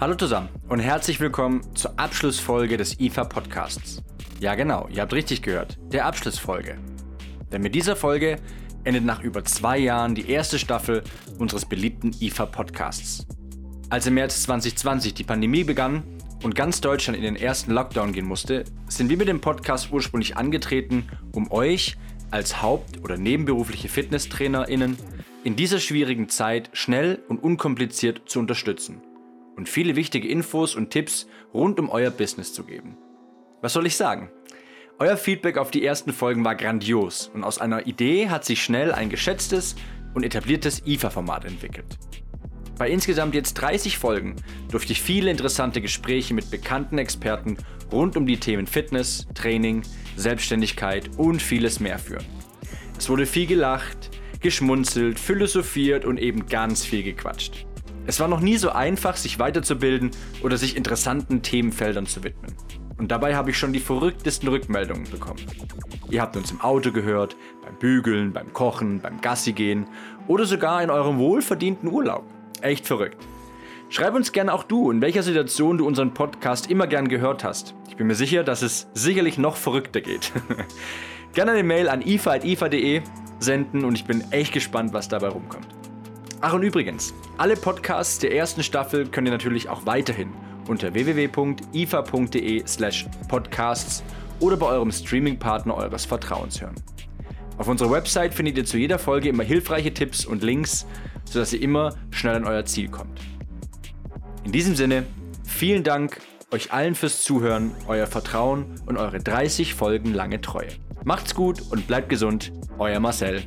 Hallo zusammen und herzlich willkommen zur Abschlussfolge des IFA Podcasts. Ja genau, ihr habt richtig gehört, der Abschlussfolge. Denn mit dieser Folge endet nach über zwei Jahren die erste Staffel unseres beliebten IFA Podcasts. Als im März 2020 die Pandemie begann und ganz Deutschland in den ersten Lockdown gehen musste, sind wir mit dem Podcast ursprünglich angetreten, um euch als haupt- oder nebenberufliche FitnesstrainerInnen in dieser schwierigen Zeit schnell und unkompliziert zu unterstützen und viele wichtige Infos und Tipps rund um euer Business zu geben. Was soll ich sagen? Euer Feedback auf die ersten Folgen war grandios und aus einer Idee hat sich schnell ein geschätztes und etabliertes IFA-Format entwickelt. Bei insgesamt jetzt 30 Folgen durfte ich viele interessante Gespräche mit bekannten Experten rund um die Themen Fitness, Training, Selbstständigkeit und vieles mehr führen. Es wurde viel gelacht, geschmunzelt, philosophiert und eben ganz viel gequatscht. Es war noch nie so einfach, sich weiterzubilden oder sich interessanten Themenfeldern zu widmen. Und dabei habe ich schon die verrücktesten Rückmeldungen bekommen. Ihr habt uns im Auto gehört, beim Bügeln, beim Kochen, beim Gassi gehen oder sogar in eurem wohlverdienten Urlaub. Echt verrückt. Schreib uns gerne auch du, in welcher Situation du unseren Podcast immer gern gehört hast. Ich bin mir sicher, dass es sicherlich noch verrückter geht. gerne eine Mail an ifa.ifa.de senden und ich bin echt gespannt, was dabei rumkommt. Ach und übrigens, alle Podcasts der ersten Staffel könnt ihr natürlich auch weiterhin unter www.ifa.de slash podcasts oder bei eurem Streaming-Partner eures Vertrauens hören. Auf unserer Website findet ihr zu jeder Folge immer hilfreiche Tipps und Links, sodass ihr immer schnell an euer Ziel kommt. In diesem Sinne, vielen Dank euch allen fürs Zuhören, euer Vertrauen und eure 30 Folgen lange Treue. Macht's gut und bleibt gesund, euer Marcel.